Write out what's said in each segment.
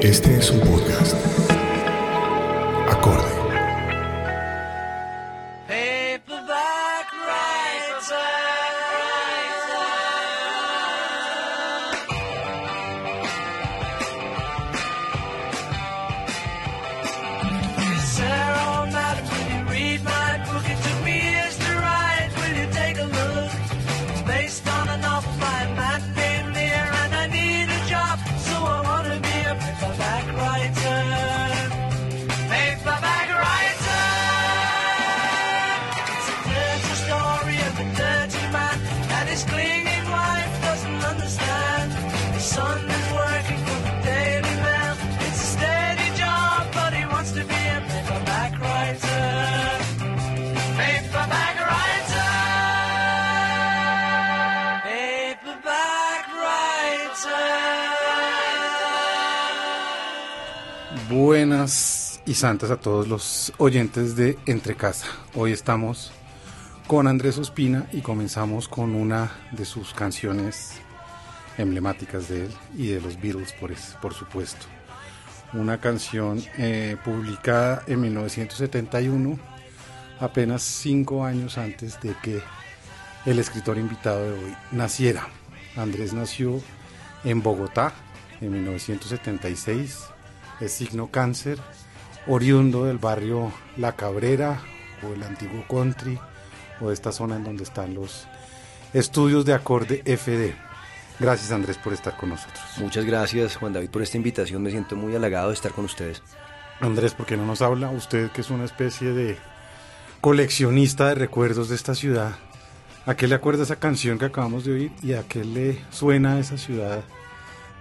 Este es un podcast. Santas a todos los oyentes de Entre Casa. Hoy estamos con Andrés Ospina y comenzamos con una de sus canciones emblemáticas de él y de los Beatles, por, por supuesto. Una canción eh, publicada en 1971, apenas cinco años antes de que el escritor invitado de hoy naciera. Andrés nació en Bogotá en 1976, es signo cáncer, oriundo del barrio La Cabrera o el antiguo country o esta zona en donde están los estudios de acorde FD. Gracias Andrés por estar con nosotros. Muchas gracias Juan David por esta invitación, me siento muy halagado de estar con ustedes. Andrés, ¿por qué no nos habla usted que es una especie de coleccionista de recuerdos de esta ciudad? ¿A qué le acuerda esa canción que acabamos de oír y a qué le suena esa ciudad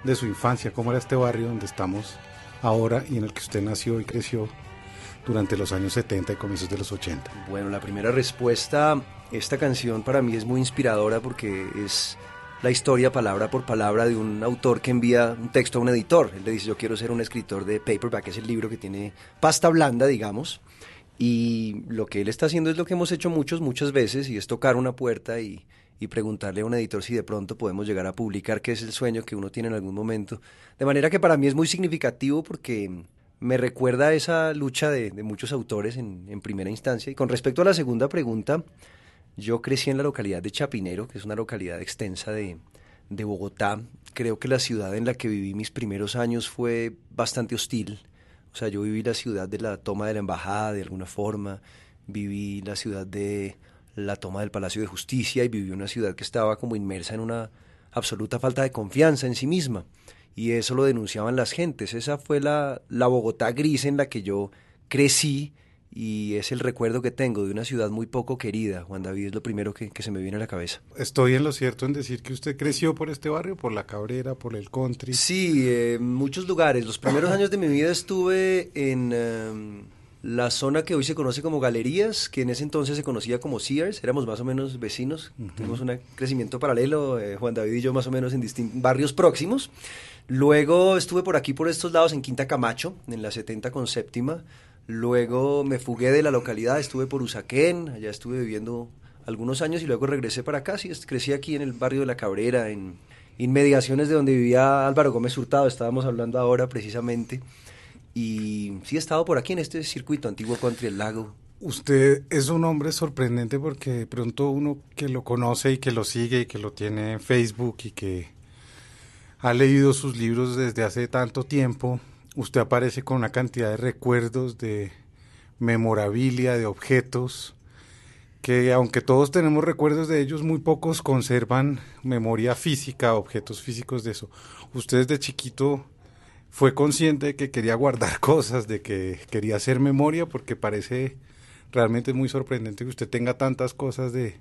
de su infancia? ¿Cómo era este barrio donde estamos ahora y en el que usted nació y creció durante los años 70 y comienzos de los 80? Bueno, la primera respuesta, esta canción para mí es muy inspiradora porque es la historia palabra por palabra de un autor que envía un texto a un editor. Él le dice, yo quiero ser un escritor de paperback, es el libro que tiene pasta blanda, digamos. Y lo que él está haciendo es lo que hemos hecho muchos, muchas veces, y es tocar una puerta y, y preguntarle a un editor si de pronto podemos llegar a publicar, que es el sueño que uno tiene en algún momento. De manera que para mí es muy significativo porque me recuerda esa lucha de, de muchos autores en, en primera instancia. Y con respecto a la segunda pregunta, yo crecí en la localidad de Chapinero, que es una localidad extensa de, de Bogotá. Creo que la ciudad en la que viví mis primeros años fue bastante hostil. O sea, yo viví la ciudad de la toma de la embajada de alguna forma, viví la ciudad de la toma del Palacio de Justicia y viví una ciudad que estaba como inmersa en una absoluta falta de confianza en sí misma. Y eso lo denunciaban las gentes. Esa fue la, la Bogotá gris en la que yo crecí y es el recuerdo que tengo de una ciudad muy poco querida. Juan David es lo primero que, que se me viene a la cabeza. Estoy en lo cierto en decir que usted creció por este barrio, por la Cabrera, por el country. Sí, eh, muchos lugares. Los primeros años de mi vida estuve en em, la zona que hoy se conoce como Galerías, que en ese entonces se conocía como Sears. Éramos más o menos vecinos. Tuvimos un crecimiento paralelo, eh, Juan David y yo más o menos en distintos barrios próximos. Luego estuve por aquí, por estos lados, en Quinta Camacho, en la 70 con séptima. Luego me fugué de la localidad, estuve por Usaquén, allá estuve viviendo algunos años y luego regresé para acá. Sí, crecí aquí en el barrio de La Cabrera, en inmediaciones de donde vivía Álvaro Gómez Hurtado, estábamos hablando ahora precisamente. Y sí he estado por aquí en este circuito antiguo country el lago. Usted es un hombre sorprendente porque de pronto uno que lo conoce y que lo sigue y que lo tiene en Facebook y que ha leído sus libros desde hace tanto tiempo, usted aparece con una cantidad de recuerdos, de memorabilia, de objetos, que aunque todos tenemos recuerdos de ellos, muy pocos conservan memoria física, objetos físicos de eso. Usted desde chiquito fue consciente de que quería guardar cosas, de que quería hacer memoria, porque parece realmente muy sorprendente que usted tenga tantas cosas de,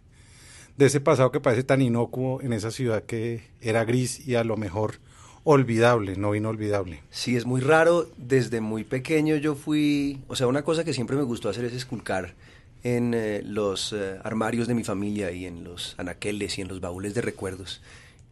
ese pasado que parece tan inocuo en esa ciudad que era gris y a lo mejor olvidable, no inolvidable. Sí, es muy raro. Desde muy pequeño yo fui, o sea, una cosa que siempre me gustó hacer es esculcar en eh, los eh, armarios de mi familia y en los anaqueles y en los baúles de recuerdos.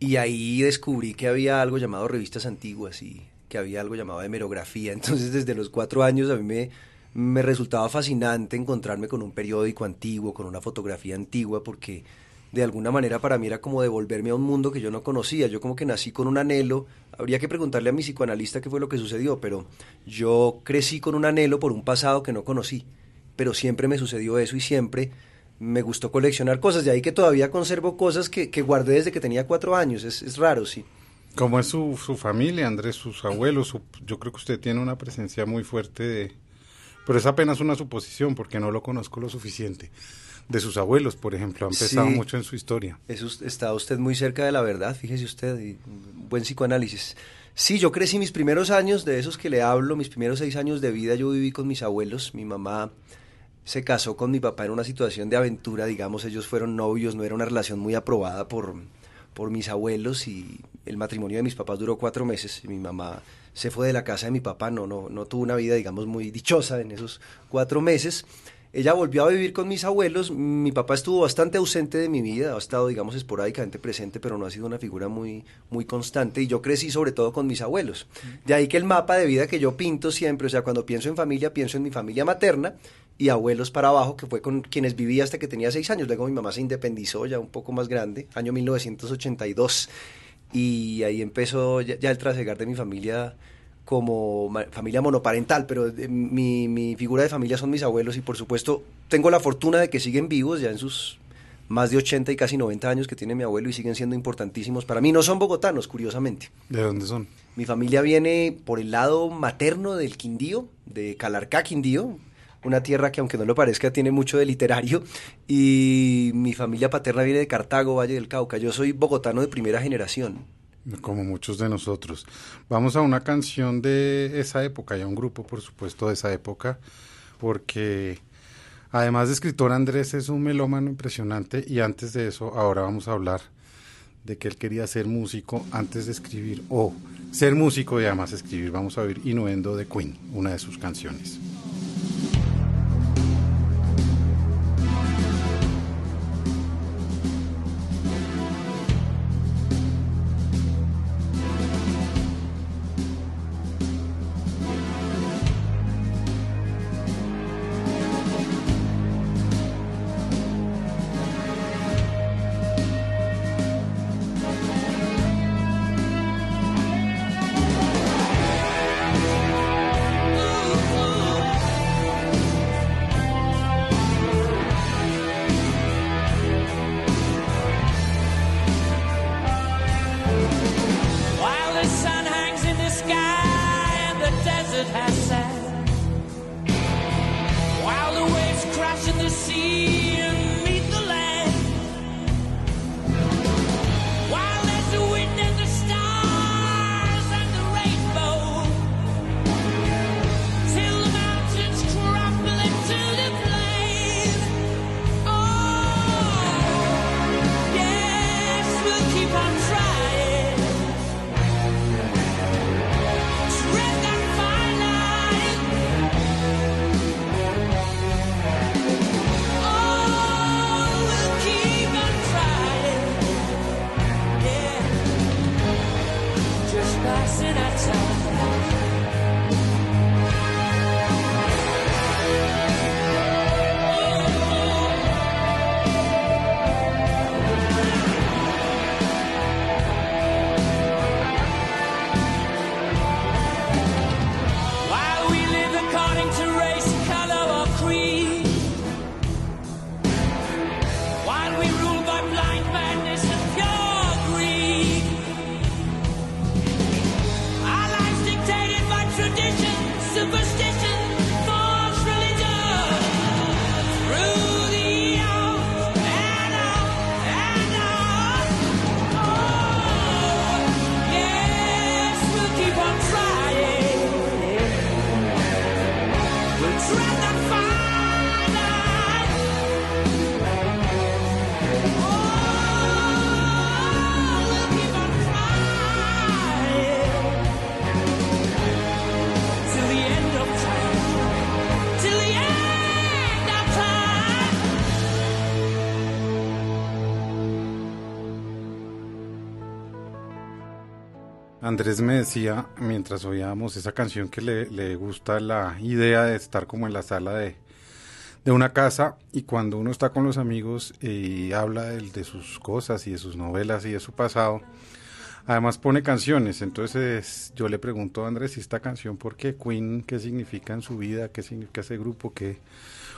Y ahí descubrí que había algo llamado revistas antiguas y que había algo llamado hemerografía. Entonces, desde los cuatro años a mí me, me resultaba fascinante encontrarme con un periódico antiguo, con una fotografía antigua, porque de alguna manera para mí era como devolverme a un mundo que yo no conocía. Yo como que nací con un anhelo. Habría que preguntarle a mi psicoanalista qué fue lo que sucedió, pero yo crecí con un anhelo por un pasado que no conocí. Pero siempre me sucedió eso y siempre me gustó coleccionar cosas. De ahí que todavía conservo cosas que, que guardé desde que tenía cuatro años. Es, es raro, sí. ¿Cómo es su, su familia, Andrés, sus abuelos? Su- yo creo que usted tiene una presencia muy fuerte de... Pero es apenas una suposición porque no lo conozco lo suficiente. De sus abuelos, por ejemplo, han pesado Sí. mucho en su historia. Eso está usted muy cerca de la verdad, fíjese usted, y buen psicoanálisis. Sí, yo crecí mis primeros años, de esos que le hablo, mis primeros seis años de vida, yo viví con mis abuelos. Mi mamá se casó con mi papá en una situación de aventura, digamos, ellos fueron novios, no era una relación muy aprobada por, por mis abuelos y el matrimonio de mis papás duró cuatro meses. Y mi mamá se fue de la casa de mi papá, no, no, no tuvo una vida, digamos, muy dichosa en esos cuatro meses. Ella volvió a vivir con mis abuelos. Mi papá estuvo bastante ausente de mi vida, ha estado, digamos, esporádicamente presente, pero no ha sido una figura muy, muy constante. Y yo crecí sobre todo con mis abuelos. De ahí que el mapa de vida que yo pinto siempre, o sea, cuando pienso en familia, pienso en mi familia materna y abuelos para abajo, que fue con quienes viví hasta que tenía seis años. Luego mi mamá se independizó ya un poco más grande, año 1982. Y ahí empezó ya, ya el trasegar de mi familia como familia monoparental, pero mi, mi figura de familia son mis abuelos y por supuesto tengo la fortuna de que siguen vivos ya en sus más de 80 y casi 90 años que tiene mi abuelo y siguen siendo importantísimos para mí. No son bogotanos, curiosamente. ¿De dónde son? Mi familia viene por el lado materno del Quindío, de Calarcá, Quindío, una tierra que aunque no lo parezca tiene mucho de literario, y mi familia paterna viene de Cartago, Valle del Cauca. Yo soy bogotano de primera generación. Como muchos de nosotros. Vamos a una canción de esa época y a un grupo, por supuesto, de esa época, porque además de escritor, Andrés es un melómano impresionante y antes de eso, ahora vamos a hablar de que él quería ser músico antes de escribir, o ser músico y además escribir. Vamos a oír Innuendo de Queen, una de sus canciones. Andrés me decía, mientras oíamos esa canción, que le, le gusta la idea de estar como en la sala de, de una casa y cuando uno está con los amigos y habla de, de sus cosas y de sus novelas y de su pasado, además pone canciones. Entonces yo le pregunto a Andrés, si esta canción por qué? Queen, ¿qué significa en su vida? ¿Qué significa ese grupo? ¿Qué,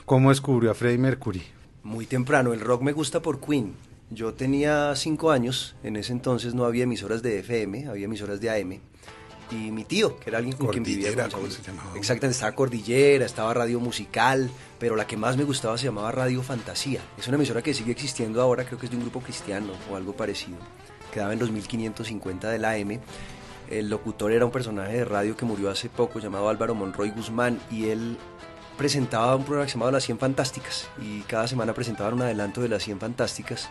¿Cómo descubrió a Freddie Mercury? Muy temprano, el rock me gusta por Queen. Yo tenía cinco años, en ese entonces no había emisoras de FM, había emisoras de AM. Y mi tío, que era alguien con quien vivía. Cordillera, con- ¿cómo se llamaba? Exactamente, estaba Cordillera, estaba Radio Musical, pero la que más me gustaba se llamaba Radio Fantasía. Es una emisora que sigue existiendo ahora, creo que es de un grupo cristiano o algo parecido. Quedaba en los 1550 del AM. El locutor era un personaje de radio que murió hace poco llamado Álvaro Monroy Guzmán y él presentaba un programa que se llamaba Las 100 Fantásticas y cada semana presentaban un adelanto de Las 100 Fantásticas.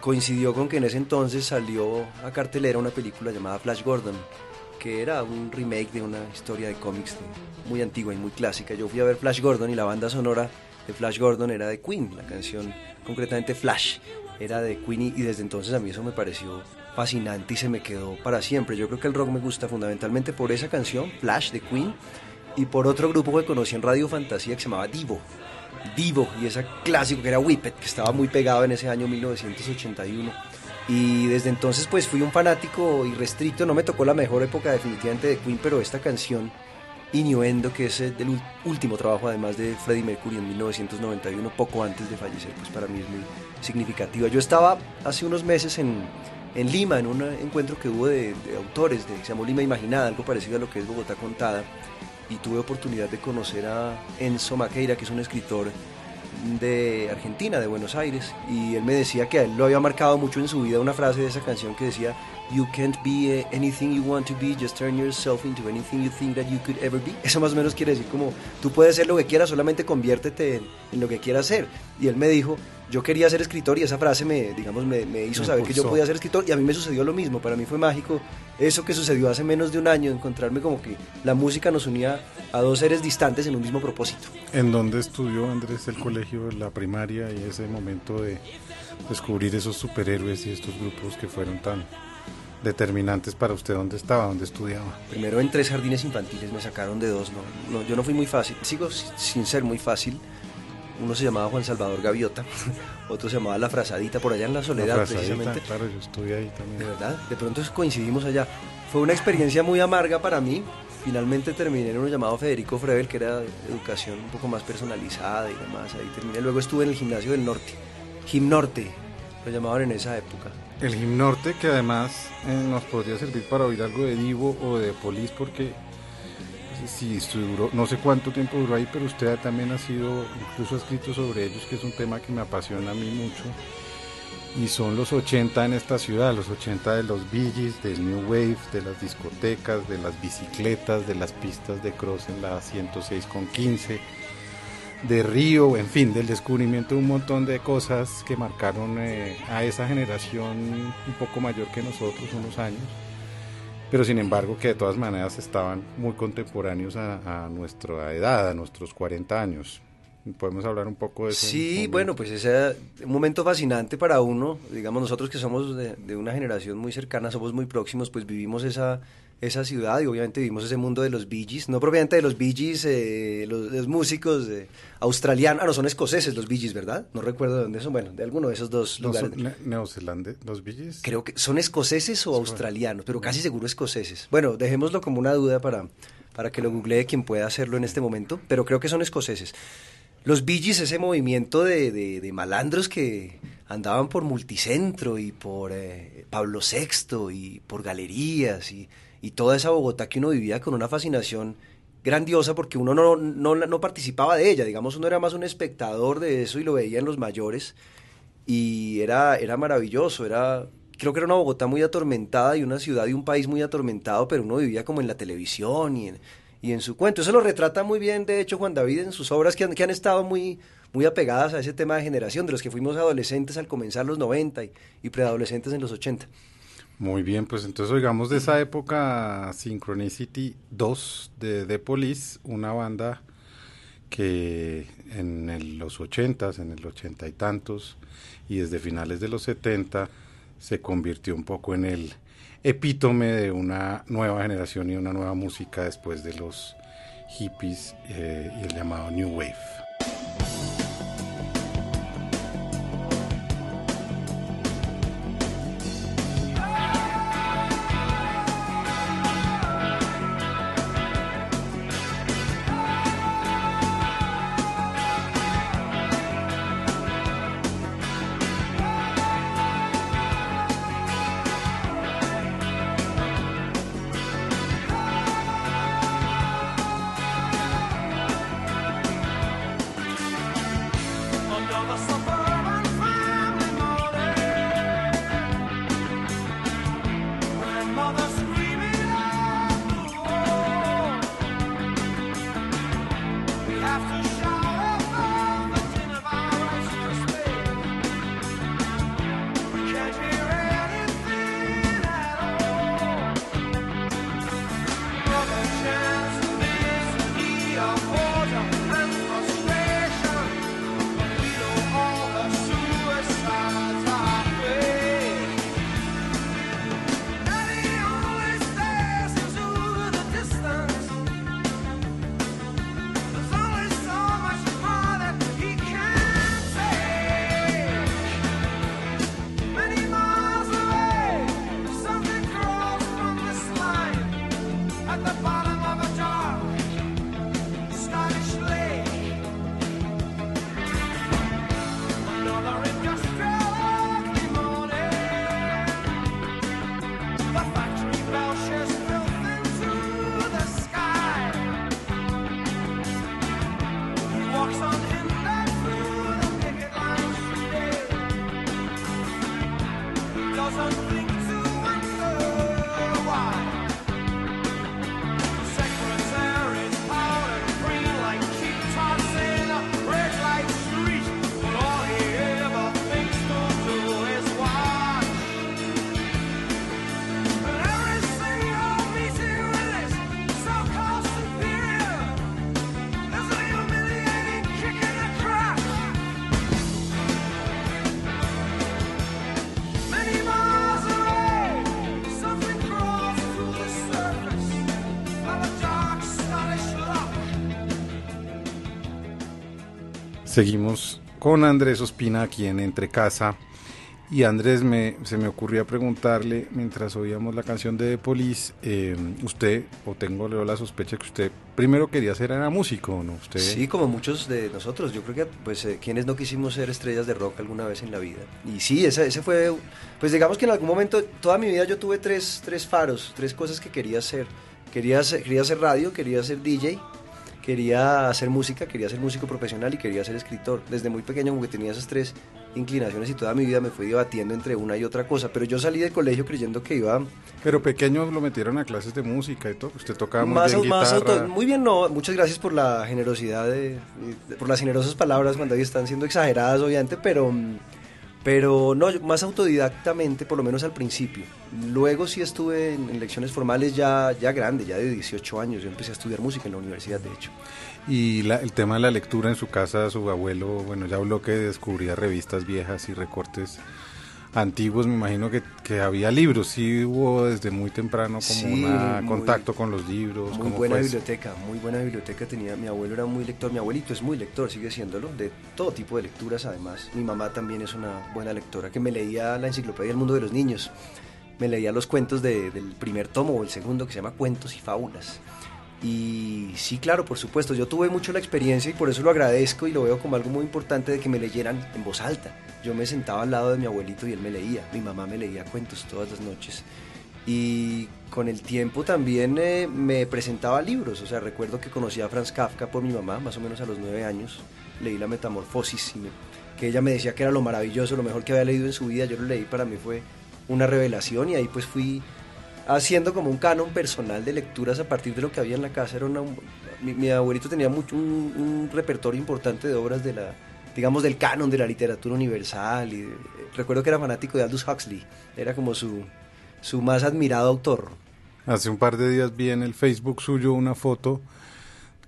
Coincidió con que en ese entonces salió a cartelera una película llamada Flash Gordon, que era un remake de una historia de cómics muy antigua y muy clásica. Yo fui a ver Flash Gordon y la banda sonora de Flash Gordon era de Queen, la canción concretamente Flash era de Queen y, y desde entonces a mí eso me pareció fascinante y se me quedó para siempre. Yo creo que el rock me gusta fundamentalmente por esa canción, Flash de Queen, y por otro grupo que conocí en Radio Fantasía que se llamaba Divo. Divo y ese clásico que era Whippet, que estaba muy pegado en ese año 1981. Y desde entonces pues fui un fanático irrestricto, no me tocó la mejor época definitivamente de Queen, pero esta canción Innuendo, que es el del último trabajo además de Freddie Mercury en 1991, poco antes de fallecer, pues para mí es muy significativa. Yo estaba hace unos meses en, en Lima, en un encuentro que hubo de, de autores, de, se llamó Lima Imaginada, algo parecido a lo que es Bogotá Contada, y tuve oportunidad de conocer a Enzo Maqueira, que es un escritor de Argentina, de Buenos Aires, y él me decía que él lo había marcado mucho en su vida una frase de esa canción que decía, You can't be eh, anything you want to be, just turn yourself into anything you think that you could ever be. Eso más o menos quiere decir como, tú puedes ser lo que quieras, solamente conviértete en, en lo que quieras ser. Y él me dijo, yo quería ser escritor y esa frase me, digamos, me, me hizo Me saber que yo podía ser escritor y a mí me sucedió lo mismo, para mí fue mágico eso que sucedió hace menos de un año, encontrarme como que la música nos unía a dos seres distantes en un mismo propósito. ¿En dónde estudió Andrés el colegio, la primaria y ese momento de descubrir esos superhéroes y estos grupos que fueron tan determinantes para usted? ¿Dónde estaba? ¿Dónde estudiaba? Primero en tres jardines infantiles me sacaron de dos, no, no, yo no fui muy fácil, sigo si- sin ser muy fácil. Uno se llamaba Juan Salvador Gaviota, otro se llamaba La Frazadita, por allá en La Soledad La precisamente. claro, yo estuve ahí De también. verdad, de pronto coincidimos allá. Fue una experiencia muy amarga para mí. Finalmente terminé en uno llamado Federico Frevel, que era educación un poco más personalizada y demás. Ahí terminé. Luego estuve en el gimnasio del norte, Gim Norte, lo llamaban en esa época. El Gimnorte, que además eh, nos podría servir para oír algo de Divo o de Polis, porque pues, esto duró, no sé cuánto tiempo duró ahí, pero usted también ha sido, incluso ha escrito sobre ellos, que es un tema que me apasiona a mí mucho. Y son los 80 en esta ciudad, los 80 de los Gees, del New Wave, de las discotecas, de las bicicletas, de las pistas de cross en la 106 con 15 de Río, en fin, del descubrimiento de un montón de cosas que marcaron eh, a esa generación un poco mayor que nosotros, unos años, pero sin embargo que de todas maneras estaban muy contemporáneos a, a nuestra edad, a nuestros 40 años. Podemos hablar un poco de eso. Sí, bueno, pues ese un momento fascinante para uno. Digamos, nosotros que somos de, de una generación muy cercana, somos muy próximos, pues vivimos esa, esa ciudad y obviamente vivimos ese mundo de los Bee Gees. No propiamente de los Bee Gees, eh, los, los músicos eh, australianos. Ah, no, son escoceses los Bee Gees, ¿verdad? No recuerdo de dónde son. Bueno, de alguno de esos dos No, lugares. ne- neozelandes, los Bee Gees. Creo que son escoceses o australianos, pero casi seguro escoceses. Bueno, dejémoslo como una duda para, para que lo googlee quien pueda hacerlo en este momento, pero creo que son escoceses. Los Bee Gees, ese movimiento de, de- de malandros que andaban por Multicentro y por eh, Pablo VI y por galerías y, y toda esa Bogotá que uno vivía con una fascinación grandiosa porque uno no, no, no participaba de ella, digamos, uno era más un espectador de eso y lo veía en los mayores y era, era maravilloso, era, creo que era una Bogotá muy atormentada y una ciudad y un país muy atormentado, pero uno vivía como en la televisión y en, y en su cuento. Eso lo retrata muy bien, de hecho, Juan David en sus obras que han, que han estado muy, muy apegadas a ese tema de generación, de los que fuimos adolescentes al comenzar los 90 y, y preadolescentes en los 80. Muy bien, pues entonces oigamos de esa época Synchronicity 2 de The Police, una banda que en los 80s, en el 80 y tantos, y desde finales de los 70 se convirtió un poco en el epítome de una nueva generación y una nueva música después de los hippies eh, y el llamado New Wave. Bye-bye. Seguimos con Andrés Ospina aquí en Entre Casa. Y Andrés, me, se me ocurría preguntarle, mientras oíamos la canción de The Police, eh, usted, o tengo la sospecha que usted primero quería ser era músico, ¿no? Usted, Sí, como muchos de nosotros. Yo creo que, pues, eh, quienes no quisimos ser estrellas de rock alguna vez en la vida. Y sí, ese, ese fue, pues, digamos que en algún momento, toda mi vida yo tuve tres, tres faros, tres cosas que quería hacer. Quería hacer, quería hacer radio, quería ser DJ, quería hacer música, quería ser músico profesional y quería ser escritor. Desde muy pequeño como que tenía esas tres inclinaciones y toda mi vida me fui debatiendo entre una y otra cosa. Pero yo salí del colegio creyendo que iba Pero pequeño lo metieron a clases de música y todo. Usted tocaba muy más, bien más guitarra. muy bien, no. Muchas gracias por la generosidad, de, de- por las generosas palabras cuando hoy están siendo exageradas, obviamente, pero, mm, pero no, más autodidactamente, por lo menos al principio. Luego sí estuve en, en lecciones formales ya, ya grande, ya de 18 años. Yo empecé a estudiar música en la universidad, de hecho. Y la- el tema de la lectura en su casa, su abuelo, bueno, ya habló que descubría revistas viejas y recortes antiguos. Me imagino que, que había libros. Sí hubo desde muy temprano como Sí, un contacto con los libros. Muy ¿cómo buena biblioteca, muy buena biblioteca tenía. Mi abuelo era muy lector, mi abuelito es muy lector, sigue siéndolo, de todo tipo de lecturas además. Mi mamá también es una buena lectora, que me leía la enciclopedia del mundo de los niños. Me leía los cuentos de- del primer tomo o el segundo que se llama Cuentos y Fábulas. Y sí, claro, por supuesto, yo tuve mucho la experiencia y por eso lo agradezco y lo veo como algo muy importante de que me leyeran en voz alta. Yo me sentaba al lado de mi abuelito y él me leía, mi mamá me leía cuentos todas las noches. Y con el tiempo también eh, me presentaba libros, o sea, recuerdo que conocí a Franz Kafka por mi mamá, más o menos a los nueve años, leí La Metamorfosis, que ella me decía que era lo maravilloso, lo mejor que había leído en su vida, yo lo leí, para mí fue una revelación y ahí pues fui haciendo como un canon personal de lecturas a partir de lo que había en la casa. Era una, mi, mi abuelito tenía mucho, un, un repertorio importante de obras de la, digamos, del canon de la literatura universal. Y, eh, recuerdo que era fanático de Aldous Huxley, era como su, su más admirado autor. Hace un par de días vi en el Facebook suyo una foto,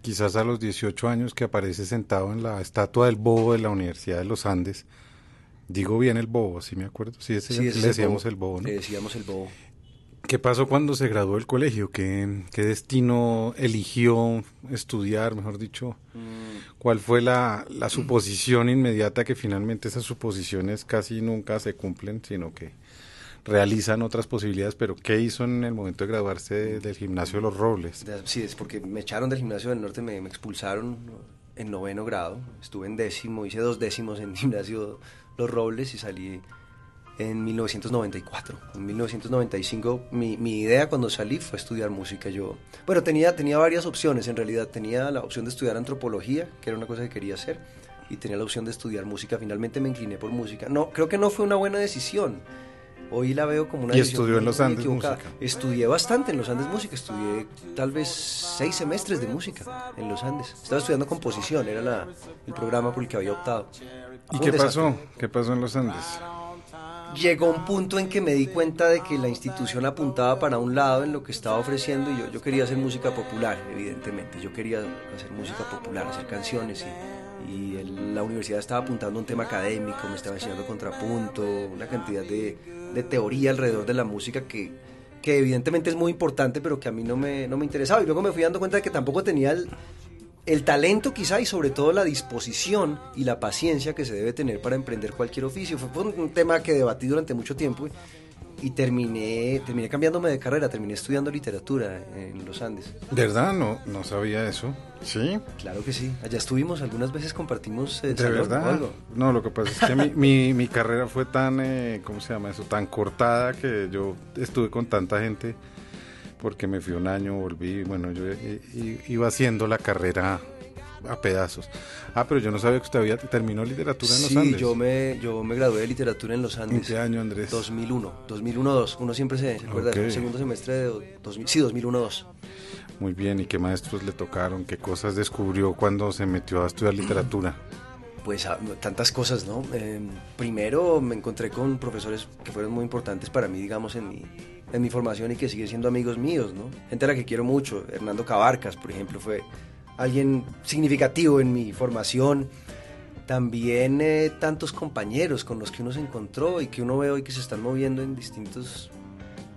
quizás a los 18 años, que aparece sentado en la estatua del bobo de la Universidad de los Andes. Digo bien el bobo, sí me acuerdo. Sí, ese, Sí, ese es le el decíamos bobo. el bobo, ¿no? Le decíamos el bobo. ¿Qué pasó cuando se graduó del colegio? ¿Qué, qué destino eligió estudiar, mejor dicho? ¿Cuál fue la, la suposición inmediata que finalmente esas suposiciones casi nunca se cumplen, sino que realizan otras posibilidades? Pero ¿qué hizo en el momento de graduarse de- del gimnasio de los Robles? Sí, es porque me echaron del gimnasio del norte, me, me expulsaron en noveno grado. Estuve en décimo, hice dos décimos en gimnasio Los Robles y salí en 1994. En 1995 mi, mi idea cuando salí fue estudiar música. Yo, bueno, tenía, tenía varias opciones en realidad. Tenía la opción de estudiar antropología, que era una cosa que quería hacer, y tenía la opción de estudiar música. Finalmente me incliné por música. No, creo que no fue una buena decisión. Hoy la veo como una ¿Y decisión estudió en los Andes música? Estudié bastante en los Andes música, estudié tal vez seis semestres de música en los Andes. Estaba estudiando composición, era la- el programa por el que había optado. ¿Y qué desastre. pasó? ¿Qué pasó en los Andes? Llegó un punto en que me di cuenta de que la institución apuntaba para un lado en lo que estaba ofreciendo y yo, yo quería hacer música popular, evidentemente. Yo quería hacer música popular, hacer canciones y, la universidad estaba apuntando a un tema académico, me estaba enseñando contrapunto, una cantidad de, teoría alrededor de la música que, que evidentemente es muy importante, pero que a mí no me, no me interesaba. Y luego me fui dando cuenta de que tampoco tenía el, el talento quizá y sobre todo la disposición y la paciencia que se debe tener para emprender cualquier oficio. Fue, un, tema que debatí durante mucho tiempo y, y terminé, terminé cambiándome de carrera, terminé estudiando literatura en los Andes. ¿De verdad? No, no sabía eso. ¿Sí? Claro que sí, allá estuvimos, algunas veces compartimos el ¿De salón o verdad? algo. No, lo que pasa es que mi, mi, mi carrera fue tan, eh, ¿cómo se llama eso? Tan cortada que yo estuve con tanta gente porque me fui un año, volví, bueno, yo eh, i- iba haciendo la carrera a pedazos. Ah, pero yo no sabía que usted había terminó literatura en los sí, Andes. yo me, yo me gradué de literatura en los ¿En Andes. qué año, Andrés? 2001, 2001-2. Uno siempre se, se acuerda Ok. del segundo semestre de do- 2000, sí, 2001-2. Muy bien, ¿y qué maestros le tocaron? ¿Qué cosas descubrió cuando se metió a estudiar literatura? Pues ah, tantas cosas, ¿no? Eh, primero me encontré con profesores que fueron muy importantes para mí, digamos, en mi, en mi formación y que siguen siendo amigos míos, ¿no? Gente a la que quiero mucho. Hernando Cabarcas, por ejemplo, fue alguien significativo en mi formación. También eh, tantos compañeros con los que uno se encontró y que uno ve hoy que se están moviendo en distintos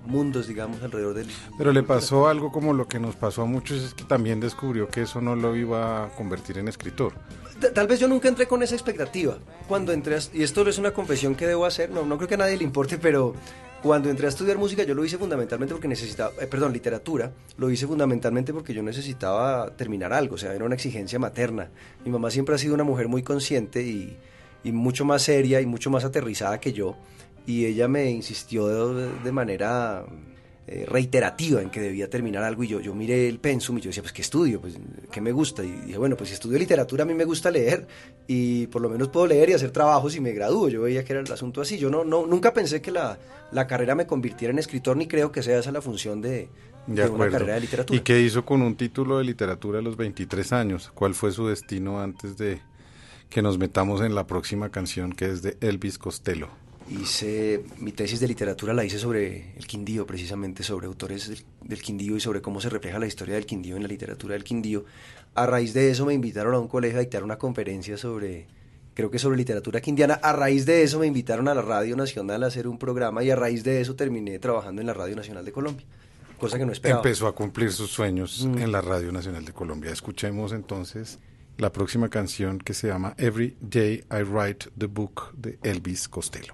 mundos, digamos, alrededor del... Pero le pasó algo como lo que nos pasó a muchos, es que también descubrió que eso no lo iba a convertir en escritor. Ta- Tal vez yo nunca entré con esa expectativa. Cuando entré, a- y esto es una confesión que debo hacer, no, no creo que a nadie le importe, pero cuando entré a estudiar música yo lo hice fundamentalmente porque necesitaba, eh, perdón, literatura, lo hice fundamentalmente porque yo necesitaba terminar algo, o sea, era una exigencia materna. Mi mamá siempre ha sido una mujer muy consciente y, mucho más seria y mucho más aterrizada que yo, y ella me insistió de manera eh, reiterativa en que debía terminar algo y yo, yo miré el pensum y yo decía, pues ¿qué estudio? Pues ¿qué me gusta? Y dije, bueno, pues si estudio literatura a mí me gusta leer y por lo menos puedo leer y hacer trabajos y me gradúo. Yo veía que era el asunto así. Yo no, no nunca pensé que la, la carrera me convirtiera en escritor ni creo que sea esa la función de, De de una acuerdo. carrera de literatura. ¿Y qué hizo con un título de literatura a los 23 años? ¿Cuál fue su destino antes de que nos metamos en la próxima canción que es de Elvis Costello? Hice mi tesis de literatura la hice sobre el Quindío, precisamente sobre autores del, del Quindío y sobre cómo se refleja la historia del Quindío en la literatura del Quindío. A raíz de eso me invitaron a un colegio a dictar una conferencia sobre, creo que sobre literatura quindiana. A raíz de eso me invitaron a la Radio Nacional a hacer un programa y a raíz de eso terminé trabajando en la Radio Nacional de Colombia, cosa que no esperaba. Empezó a cumplir sus sueños Mm. en la Radio Nacional de Colombia. Escuchemos entonces la próxima canción que se llama Every Day I Write the Book de Elvis Costello.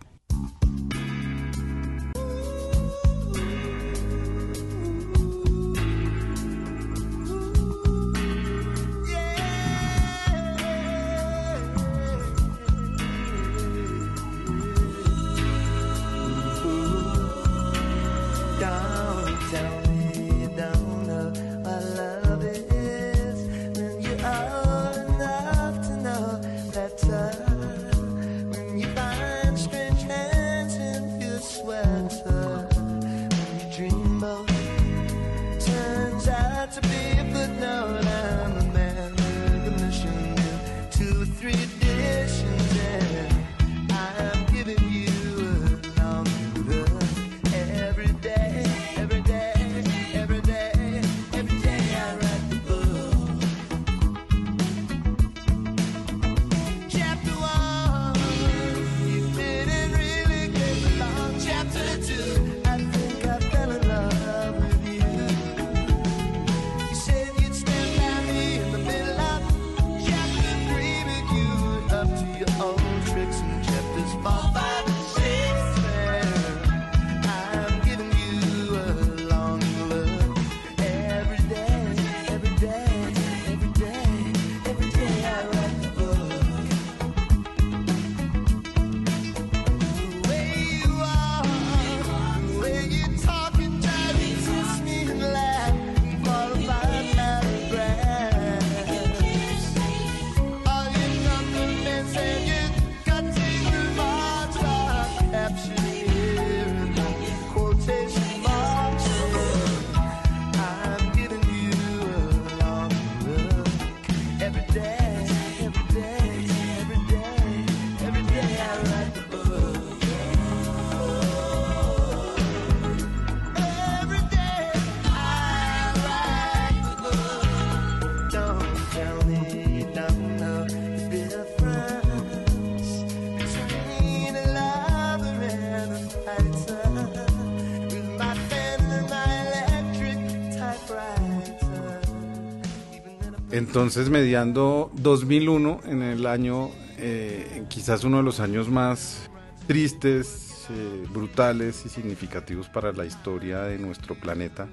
Entonces, mediando 2001, en el año, eh, quizás uno de los años más tristes, eh, brutales y significativos para la historia de nuestro planeta,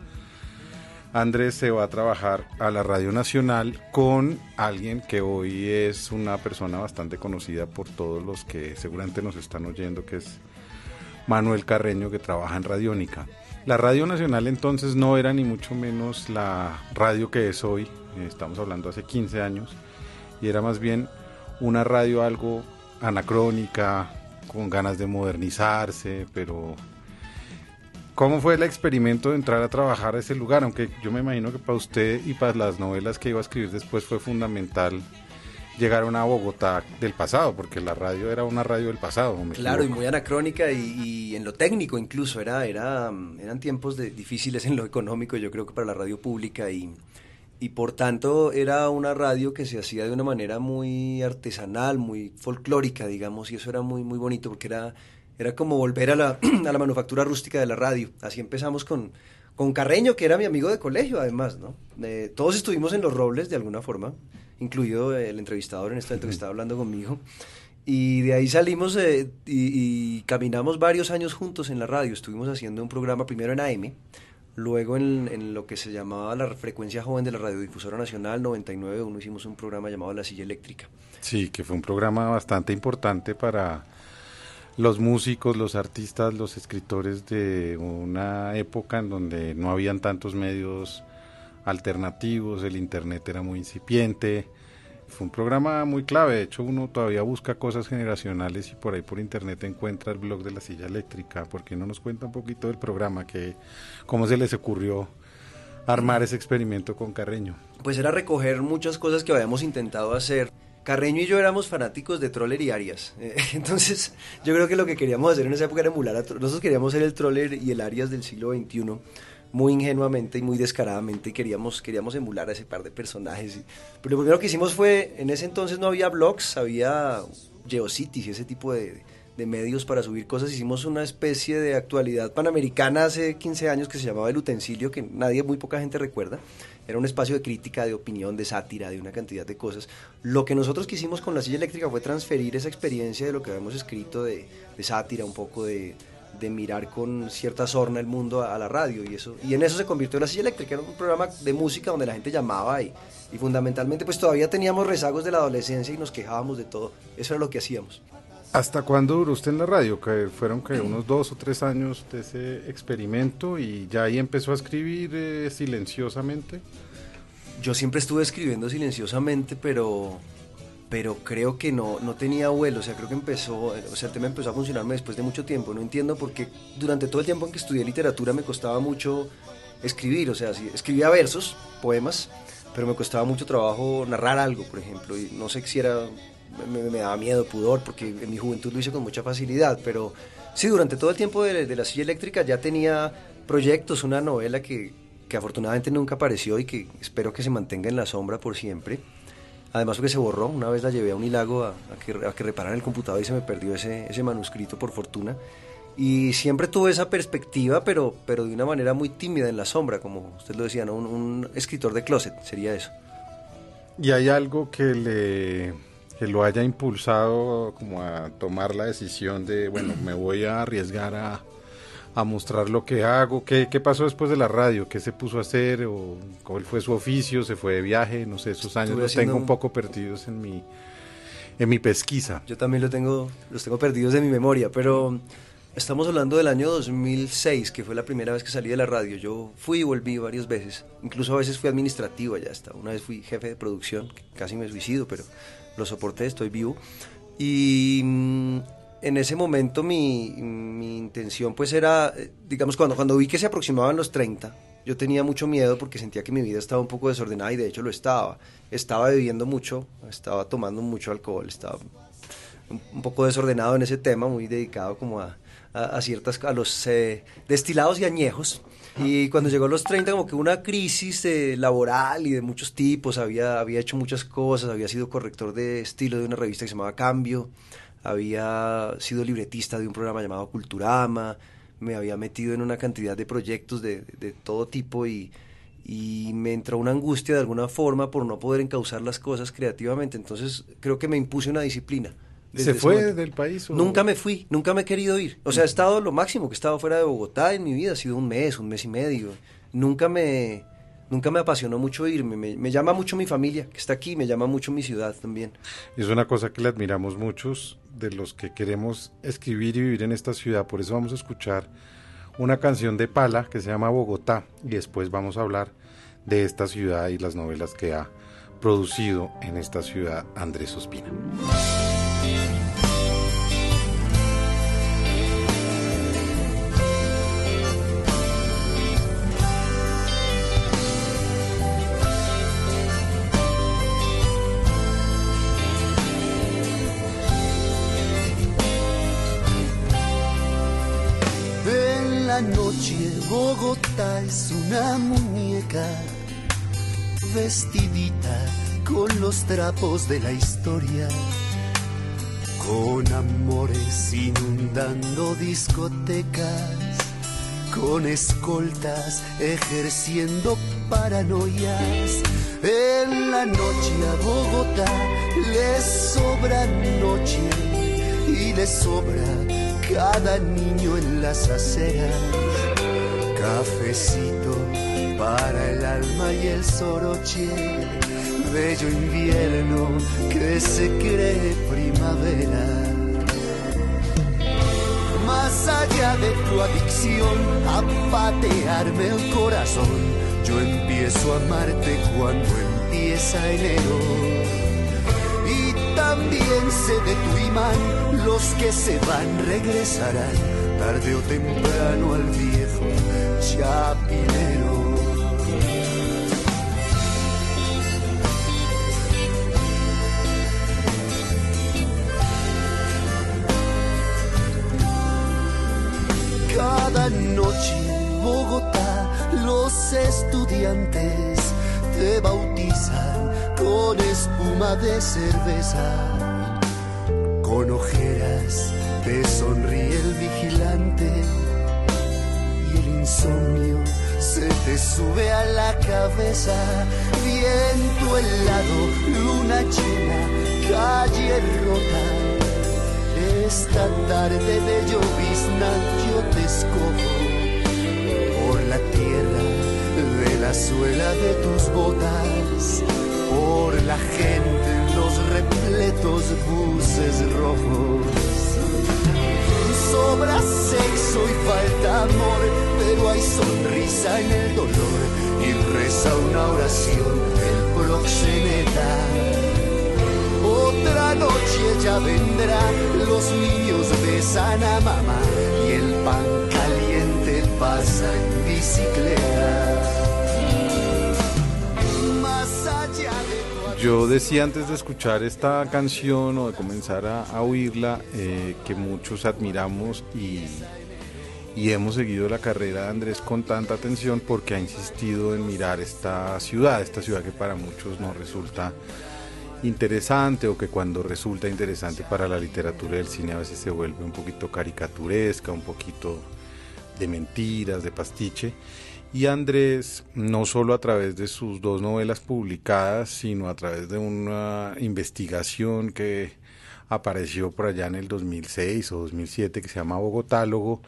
Andrés se va a trabajar a la Radio Nacional con alguien que hoy es una persona bastante conocida por todos los que seguramente nos están oyendo, que es Manuel Carreño, que trabaja en Radiónica. La Radio Nacional entonces no era ni mucho menos la radio que es hoy, estamos hablando hace 15 años, y era más bien una radio algo anacrónica, con ganas de modernizarse, pero ¿cómo fue el experimento de entrar a trabajar a ese lugar? Aunque yo me imagino que para usted y para las novelas que iba a escribir después fue fundamental llegar a una Bogotá del pasado, porque la radio era una radio del pasado. claro, y muy anacrónica y, en lo técnico incluso, era, era, eran tiempos de, difíciles en lo económico, yo creo que para la radio pública y, y por tanto era una radio que se hacía de una manera muy artesanal, muy folclórica, digamos, y eso era muy, muy bonito porque era, era como volver a la, a la manufactura rústica de la radio. Así empezamos con, con Carreño, que era mi amigo de colegio, además, ¿no? Eh, todos estuvimos en los robles de alguna forma, incluido el entrevistador en este momento que estaba hablando conmigo. Y de ahí salimos eh, y, y, caminamos varios años juntos en la radio. Estuvimos haciendo un programa primero en AM, Luego en, lo que se llamaba la frecuencia joven de la Radiodifusora Nacional 99.1 hicimos un programa llamado La Silla Eléctrica. Sí, que fue un programa bastante importante para los músicos, los artistas, los escritores de una época en donde no habían tantos medios alternativos, el internet era muy incipiente, fue un programa muy clave, de hecho uno todavía busca cosas generacionales y por ahí por internet encuentra el blog de la silla eléctrica, porque no nos cuenta un poquito del programa, que cómo se les ocurrió armar ese experimento con Carreño. Pues era recoger muchas cosas que habíamos intentado hacer. Carreño y yo éramos fanáticos de Troller y Arias. Entonces, yo creo que lo que queríamos hacer en esa época era emular a Nosotros queríamos ser el Troller y el Arias del siglo XXI muy ingenuamente y muy descaradamente queríamos, queríamos emular a ese par de personajes. Pero lo primero que hicimos fue, en ese entonces no había blogs, había Geocities y ese tipo de medios para subir cosas. Hicimos una especie de actualidad panamericana hace 15 años que se llamaba El Utensilio, que nadie, muy poca gente recuerda. Era un espacio de crítica, de opinión, de sátira, de una cantidad de cosas. Lo que nosotros quisimos con la silla eléctrica fue transferir esa experiencia de lo que habíamos escrito de, sátira, un poco de, de mirar con cierta sorna el mundo a, la radio y eso. Y en eso se convirtió la silla eléctrica. Era un programa de música donde la gente llamaba y, y fundamentalmente pues todavía teníamos rezagos de la adolescencia y nos quejábamos de todo. Eso era lo que hacíamos ¿Hasta cuándo duró usted en la radio? Que fueron que unos dos o tres años de ese experimento y ya ahí empezó a escribir eh, silenciosamente. Yo siempre estuve escribiendo silenciosamente, pero pero creo que no, no tenía vuelo, o sea, creo que empezó, o sea, el tema empezó a funcionarme después de mucho tiempo, no entiendo por qué durante todo el tiempo en que estudié literatura me costaba mucho escribir, o sea, sí, escribía versos, poemas, pero me costaba mucho trabajo narrar algo, por ejemplo, y no sé si era, me, daba miedo, pudor, porque en mi juventud lo hice con mucha facilidad, pero sí, durante todo el tiempo de, de la silla eléctrica ya tenía proyectos, una novela que, que afortunadamente nunca apareció y que espero que se mantenga en la sombra por siempre Además porque se borró, una vez la llevé a un hilago a, que, a que repararan el computador y se me perdió ese, ese manuscrito por fortuna. Y siempre tuve esa perspectiva, pero, pero de una manera muy tímida en la sombra, como usted lo decía, ¿no? un, escritor de closet sería eso. ¿Y hay algo que le que lo haya impulsado como a tomar la decisión de, bueno, me voy a arriesgar a, a mostrar lo que hago. ¿Qué, ¿Qué, pasó después de la radio? ¿Qué se puso a hacer? ¿O ¿Cuál fue su oficio? ¿Se fue de viaje? No sé, esos años los tengo un poco perdidos en mi, en mi pesquisa. Yo también lo tengo, los tengo perdidos en mi memoria, pero estamos hablando del año 2006, que fue la primera vez que salí de la radio. Yo fui y volví varias veces, incluso a veces fui administrativo allá hasta. Una vez fui jefe de producción, casi me suicido, pero lo soporté, estoy vivo. Y mm, en ese momento mi, mi, intención pues era, eh, digamos, cuando, cuando vi que se aproximaban los 30, yo tenía mucho miedo porque sentía que mi vida estaba un poco desordenada y de hecho lo estaba. Estaba bebiendo mucho, estaba tomando mucho alcohol, estaba un, poco desordenado en ese tema, muy dedicado como a, a, ciertas, a los eh, destilados y añejos. Y cuando llegó a los 30, como que una crisis eh, laboral y de muchos tipos, había, había hecho muchas cosas, había sido corrector de estilo de una revista que se llamaba Cambio, había sido libretista de un programa llamado Culturama, me había metido en una cantidad de proyectos de, de todo tipo y, y me entró una angustia de alguna forma por no poder encauzar las cosas creativamente. Entonces creo que me impuse una disciplina. ¿Se fue del país? Nunca me fui, nunca me he querido ir. O sea, he estado lo máximo que he estado fuera de Bogotá en mi vida, ha sido un mes, un mes y medio. Nunca me, nunca me apasionó mucho irme. Me, llama mucho mi familia, que está aquí, me llama mucho mi ciudad también. Es una cosa que le admiramos muchos de los que queremos escribir y vivir en esta ciudad. Por eso vamos a escuchar una canción de Pala que se llama Bogotá y después vamos a hablar de esta ciudad y las novelas que ha producido en esta ciudad Andrés Ospina. Bogotá es una muñeca vestidita con los trapos de la historia, con amores inundando discotecas, con escoltas ejerciendo paranoias. En la noche a Bogotá le sobra noche y le sobra cada niño en las aceras. Cafecito para el alma y el soroche, bello invierno que se cree primavera. Más allá de tu adicción a patearme el corazón, yo empiezo a amarte cuando empieza enero. Y también sé de tu imán, los que se van regresarán tarde o temprano al viejo chapinero. Cada noche en Bogotá los estudiantes te bautizan con espuma de cerveza. Con ojeras te sonríe el vigilante insomnio se te sube a la cabeza. Viento helado, luna llena, calle rota. Esta tarde de llovizna yo te escojo por la tierra de la suela de tus botas, por la gente en los repletos buses rojos. Sobra sexo y falta amor, pero hay sonrisa en el dolor y reza una oración el proxeneta. Otra noche ya vendrá, los niños besan a mamá y el pan caliente pasa en bicicleta. Yo decía antes de escuchar esta canción o de comenzar a, oírla eh, que muchos admiramos y, y hemos seguido la carrera de Andrés con tanta atención porque ha insistido en mirar esta ciudad, esta ciudad que para muchos nos resulta interesante o que cuando resulta interesante para la literatura y el cine a veces se vuelve un poquito caricaturesca, un poquito de mentiras, de pastiche. Y Andrés, no solo a través de sus dos novelas publicadas, sino a través de una investigación que apareció por allá en el 2006 o 2007 que se llama Bogotálogo,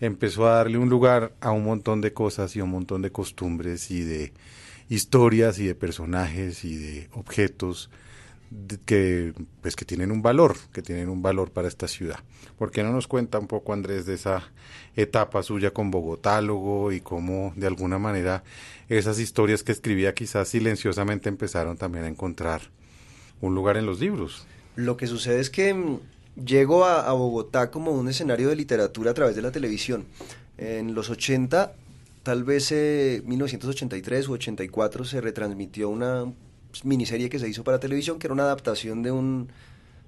empezó a darle un lugar a un montón de cosas y un montón de costumbres y de historias y de personajes y de objetos que pues que tienen un valor, que tienen un valor para esta ciudad. ¿Por qué no nos cuenta un poco Andrés de esa etapa suya con Bogotálogo y cómo de alguna manera esas historias que escribía quizás silenciosamente empezaron también a encontrar un lugar en los libros? Lo que sucede es que mm, llego a, Bogotá como un escenario de literatura a través de la televisión. En los 80, tal vez eh, 1983 u 84, se retransmitió una miniserie que se hizo para televisión, que era una adaptación de, un,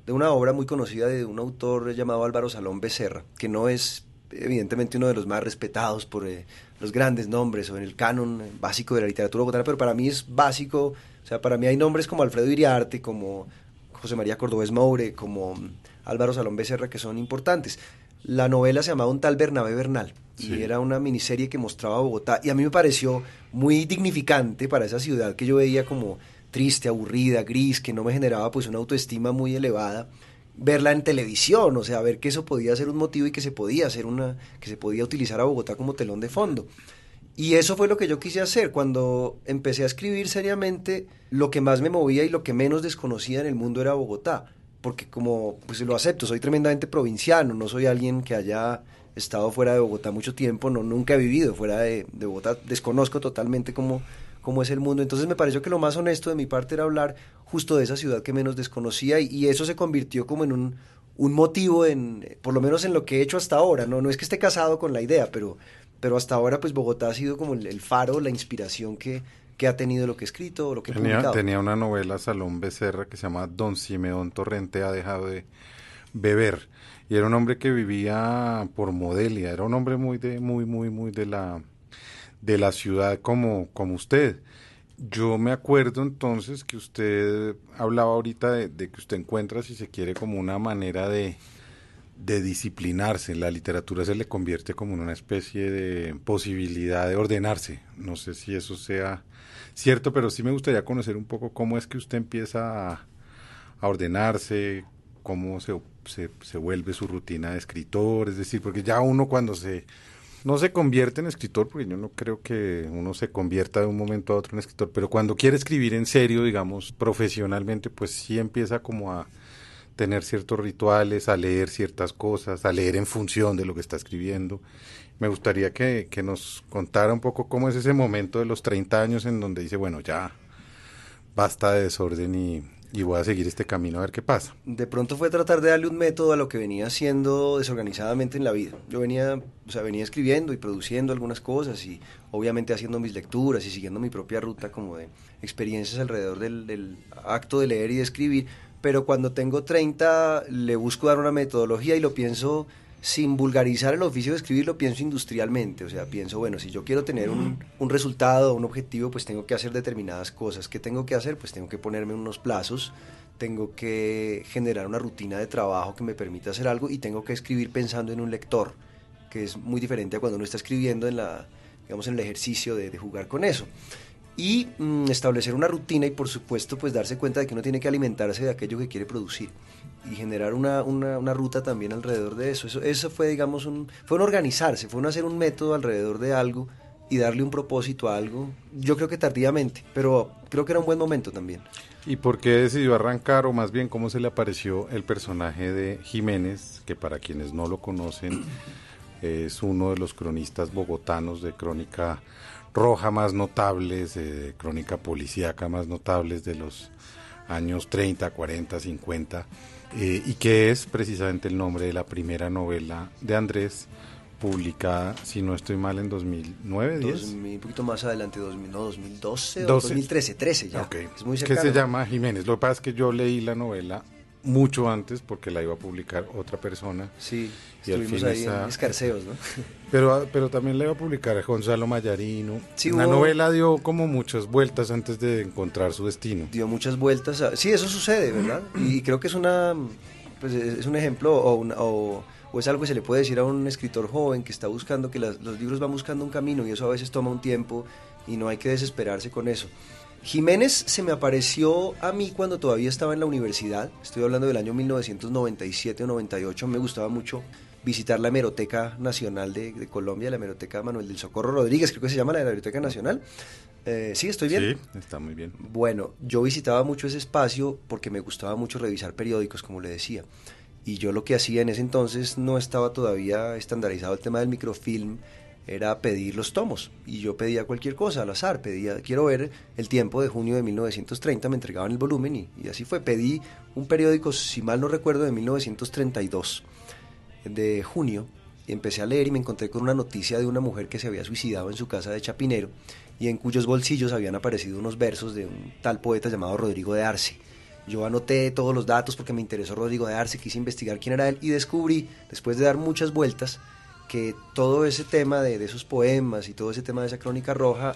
de una obra muy conocida de un autor llamado Álvaro Salón Becerra, que no es evidentemente uno de los más respetados por eh, los grandes nombres o en el canon básico de la literatura bogotana, pero para mí es básico, o sea, para mí hay nombres como Alfredo Iriarte, como José María Cordobés Moure, como Álvaro Salón Becerra, que son importantes. La novela se llamaba Un tal Bernabé Bernal Sí. y era una miniserie que mostraba Bogotá y a mí me pareció muy dignificante para esa ciudad que yo veía como triste, aburrida, gris, que no me generaba pues una autoestima muy elevada verla en televisión, o sea, ver que eso podía ser un motivo y que se podía hacer una que se podía utilizar a Bogotá como telón de fondo. Y eso fue lo que yo quise hacer cuando empecé a escribir seriamente. Lo que más me movía y lo que menos desconocía en el mundo era Bogotá, porque como pues lo acepto, soy tremendamente provinciano, no soy alguien que haya estado fuera de Bogotá mucho tiempo, no nunca he vivido fuera de, de Bogotá, desconozco totalmente cómo cómo es el mundo. Entonces me pareció que lo más honesto de mi parte era hablar justo de esa ciudad que menos desconocía y, y eso se convirtió como en un, un motivo en, por lo menos en lo que he hecho hasta ahora, no, no es que esté casado con la idea, pero, pero hasta ahora pues Bogotá ha sido como el, el faro, la inspiración que, que ha tenido lo que he escrito, lo que he Tenía, publicado. tenía una novela Salón Becerra que se llama Don Simeón Torrente ha dejado de beber y era un hombre que vivía por Modelia, era un hombre muy de muy muy muy de la de la ciudad como como usted. Yo me acuerdo entonces que usted hablaba ahorita de, de que usted encuentra si se quiere como una manera de de disciplinarse. La literatura se le convierte como en una especie de posibilidad de ordenarse. No sé si eso sea cierto, pero sí me gustaría conocer un poco cómo es que usted empieza a, ordenarse, cómo se, se, se vuelve su rutina de escritor, es decir, porque ya uno cuando se no se convierte en escritor, porque yo no creo que uno se convierta de un momento a otro en escritor, pero cuando quiere escribir en serio, digamos, profesionalmente, pues sí empieza como a tener ciertos rituales, a leer ciertas cosas, a leer en función de lo que está escribiendo. Me gustaría que, que nos contara un poco cómo es ese momento de los 30 años en donde dice, bueno, ya basta de desorden y, y voy a seguir este camino a ver qué pasa. De pronto fue tratar de darle un método a lo que venía haciendo desorganizadamente en la vida. Yo venía, o sea, venía escribiendo y produciendo algunas cosas y obviamente haciendo mis lecturas y siguiendo mi propia ruta como de experiencias alrededor del, del acto de leer y de escribir, pero cuando tengo 30 le busco dar una metodología y lo pienso sin vulgarizar el oficio de escribir, lo pienso industrialmente, o sea, pienso, bueno, si yo quiero tener un, un resultado, un objetivo, pues tengo que hacer determinadas cosas. ¿Qué tengo que hacer? Pues tengo que ponerme unos plazos, tengo que generar una rutina de trabajo que me permita hacer algo y tengo que escribir pensando en un lector, que es muy diferente a cuando uno está escribiendo en la, digamos, en el ejercicio de, de jugar con eso y mm, establecer una rutina y por supuesto pues darse cuenta de que uno tiene que alimentarse de aquello que quiere producir y generar una, una, una ruta también alrededor de eso. eso. Eso fue digamos un, fue un organizarse, fue un hacer un método alrededor de algo y darle un propósito a algo, yo creo que tardíamente, pero creo que era un buen momento también. ¿Y por qué decidió arrancar, o más bien cómo se le apareció el personaje de Jiménez, que para quienes no lo conocen es uno de los cronistas bogotanos de crónica roja más notables, eh, crónica policíaca más notables de los años 30, 40, 50, eh, y que es precisamente el nombre de la primera novela de Andrés, publicada, si no estoy mal, en 2009, 10. 2000, un poquito más adelante, 2000, no, 2012 o 12. 2013, 13 ya. Ok. Es muy que cercano. se llama Jiménez. Lo que pasa es que yo leí la novela mucho antes porque la iba a publicar otra persona. Sí, Y al estuvimos fin ahí esa- en escarceos, ¿no? Pero, pero también la iba a publicar Gonzalo Mayarino. Sí, la hubo- novela dio como muchas vueltas antes de encontrar su destino. dio muchas vueltas. a- Sí, eso sucede, ¿verdad? Y creo que es una pues es es un ejemplo o, una- o- o es algo que se le puede decir a un escritor joven que está buscando que las- los libros van buscando un camino y eso a veces toma un tiempo y no hay que desesperarse con eso. Jiménez se me apareció a mí cuando todavía estaba en la universidad, estoy hablando del año 1997 o 98, me gustaba mucho visitar la Hemeroteca Nacional de, de Colombia, la Hemeroteca Manuel del Socorro Rodríguez, creo que se llama la Hemeroteca Nacional. Eh, sí, estoy bien. Sí, está muy bien. Bueno, yo visitaba mucho ese espacio porque me gustaba mucho revisar periódicos, como le decía. Y yo lo que hacía en ese entonces no estaba todavía estandarizado el tema del microfilm, era pedir los tomos. Y yo pedía cualquier cosa al azar, pedía, quiero ver el tiempo de junio de 1930, me entregaban el volumen y, así fue. Pedí un periódico, si mal no recuerdo, de 1932, de junio, y empecé a leer y me encontré con una noticia de una mujer que se había suicidado en su casa de Chapinero y en cuyos bolsillos habían aparecido unos versos de un tal poeta llamado Rodrigo de Arce. Yo anoté todos los datos porque me interesó Rodrigo de Arce, quise investigar quién era él y descubrí, después de dar muchas vueltas, que todo ese tema de, de esos poemas y todo ese tema de esa crónica roja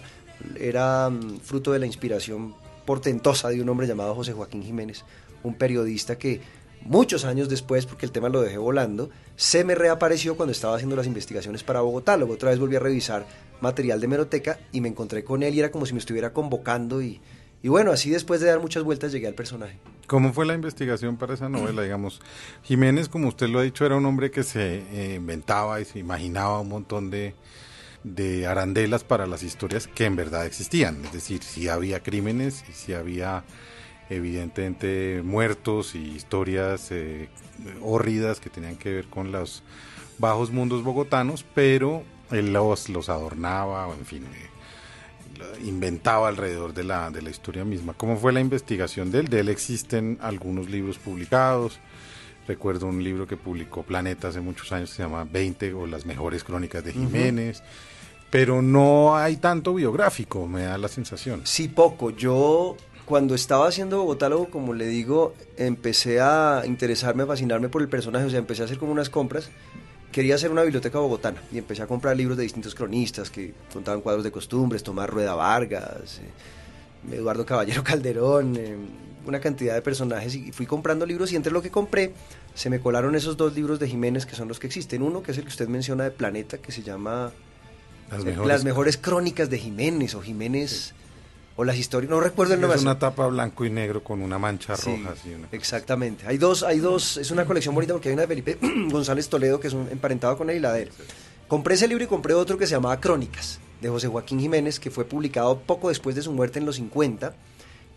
era mm, fruto de la inspiración portentosa de un hombre llamado José Joaquín Jiménez, un periodista que muchos años después, porque el tema lo dejé volando, se me reapareció cuando estaba haciendo las investigaciones para Bogotá. Luego otra vez volví a revisar material de Meroteca y me encontré con él y era como si me estuviera convocando y, y bueno, así después de dar muchas vueltas llegué al personaje. ¿Cómo fue la investigación para esa novela? Digamos, Jiménez, como usted lo ha dicho, era un hombre que se eh, inventaba y se imaginaba un montón de, de arandelas para las historias que en verdad existían. Es decir, si había crímenes y si había evidentemente muertos y historias eh, hórridas que tenían que ver con los bajos mundos bogotanos, pero él los, los adornaba, o en fin, eh, inventaba alrededor de la, de la historia misma. ¿Cómo fue la investigación de él? De él existen algunos libros publicados. Recuerdo un libro que publicó Planeta hace muchos años que se llama 20 o las mejores crónicas de Jiménez. Pero no hay tanto biográfico, me da la sensación. Sí, poco. Yo cuando estaba haciendo Bogotálogo, como le digo, empecé a interesarme, a fascinarme por el personaje, o sea, empecé a hacer como unas compras. Quería hacer una biblioteca bogotana y empecé a comprar libros de distintos cronistas que contaban cuadros de costumbres, Tomás Rueda Vargas, eh, Eduardo Caballero Calderón, eh, una cantidad de personajes y fui comprando libros y entre lo que compré se me colaron esos dos libros de Jiménez que son los que existen. Uno que es el que usted menciona de Planeta, que se llama Las eh, mejores, Las mejores crónicas de Jiménez o Jiménez o las historias, no recuerdo el nombre. Es una tapa blanco y negro con una mancha Sí, roja. así, una exactamente. Hay dos, hay dos, es una colección bonita porque hay una de Felipe González Toledo que es un emparentado con la de él. Compré ese libro y compré otro que se llamaba Crónicas, de José Joaquín Jiménez, que fue publicado poco después de su muerte en los 50.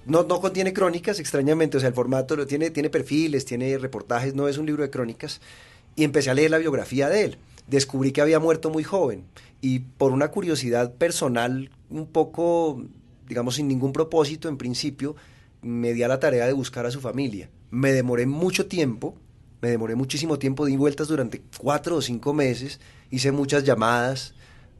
No, no contiene crónicas, extrañamente, o sea, el formato lo tiene, tiene perfiles, tiene reportajes, no es un libro de crónicas. Y empecé a leer la biografía de él. Descubrí que había muerto muy joven y por una curiosidad personal un poco, digamos, sin ningún propósito en principio, me di a la tarea de buscar a su familia. Me demoré mucho tiempo, me demoré muchísimo tiempo, di vueltas durante cuatro o cinco meses, hice muchas llamadas,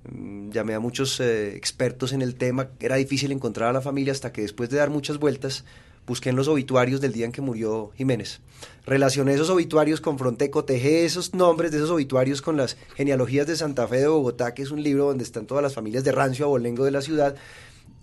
mm, llamé a muchos eh, expertos en el tema, era difícil encontrar a la familia hasta que después de dar muchas vueltas busqué en los obituarios del día en que murió Jiménez. Relacioné esos obituarios, confronté, cotejé esos nombres de esos obituarios con las genealogías de Santa Fe de Bogotá, que es un libro donde están todas las familias de Rancio a Bolengo de la ciudad,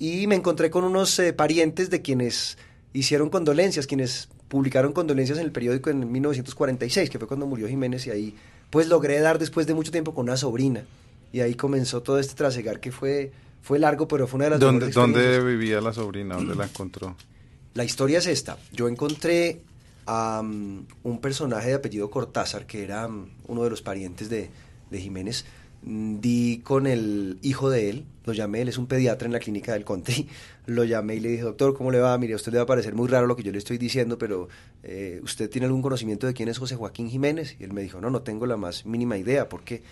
y me encontré con unos eh, parientes de quienes hicieron condolencias, quienes publicaron condolencias en el periódico en 1946, que fue cuando murió Jiménez, y ahí pues logré dar después de mucho tiempo con una sobrina, y ahí comenzó todo este trasegar que fue, fue largo, pero fue una de las ¿Dónde, ¿Dónde vivía la sobrina? ¿Dónde la encontró? La historia es esta. Yo encontré a um, un personaje de apellido Cortázar, que era um, uno de los parientes de, de Jiménez. Mm, Di con el hijo de él, lo llamé, él es un pediatra en la clínica del Country, lo llamé y le dije, doctor, ¿cómo le va? Mire, a usted le va a parecer muy raro lo que yo le estoy diciendo, pero eh, ¿usted tiene algún conocimiento de quién es José Joaquín Jiménez? Y él me dijo, no, no tengo la más mínima idea, ¿por qué?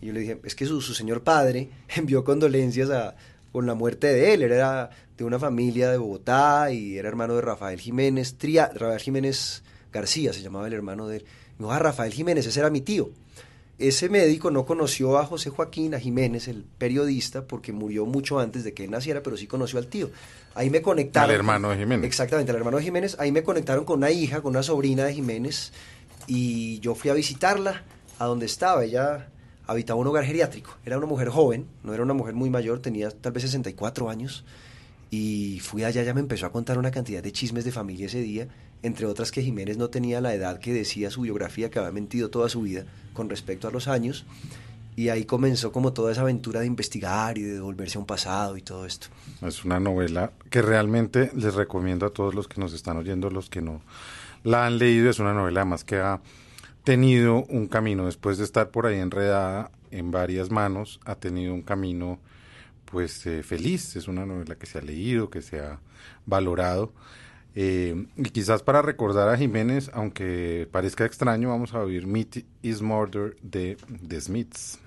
Y yo le dije, es que su, señor padre envió condolencias a, con la muerte de él. Era de una familia de Bogotá y era hermano de Rafael Jiménez, Rafael Jiménez García, se llamaba el hermano de él. Me dijo, ah, Rafael Jiménez, ese era mi tío. Ese médico no conoció a José Joaquín, a Jiménez, el periodista, porque murió mucho antes de que él naciera, pero sí conoció al tío. Ahí me conectaron. Al hermano de Jiménez. Exactamente, al hermano de Jiménez. Ahí me conectaron con una hija, con una sobrina de Jiménez, y yo fui a visitarla a donde estaba. Ella habitaba un hogar geriátrico. Era una mujer joven, no era una mujer muy mayor, tenía tal vez 64 años. Y fui allá, ya me empezó a contar una cantidad de chismes de familia ese día, entre otras que Jiménez no tenía la edad que decía su biografía, que había mentido toda su vida con respecto a los años. Y ahí comenzó como toda esa aventura de investigar y de devolverse a un pasado y todo esto. Es una novela que realmente les recomiendo a todos los que nos están oyendo, los que no la han leído. Es una novela más que ha tenido un camino, después de estar por ahí enredada en varias manos, ha tenido un camino pues eh, feliz. Es una novela que se ha leído, que se ha valorado. Eh, y quizás para recordar a Jiménez, aunque parezca extraño, vamos a oír Meat is Murder de The Smiths.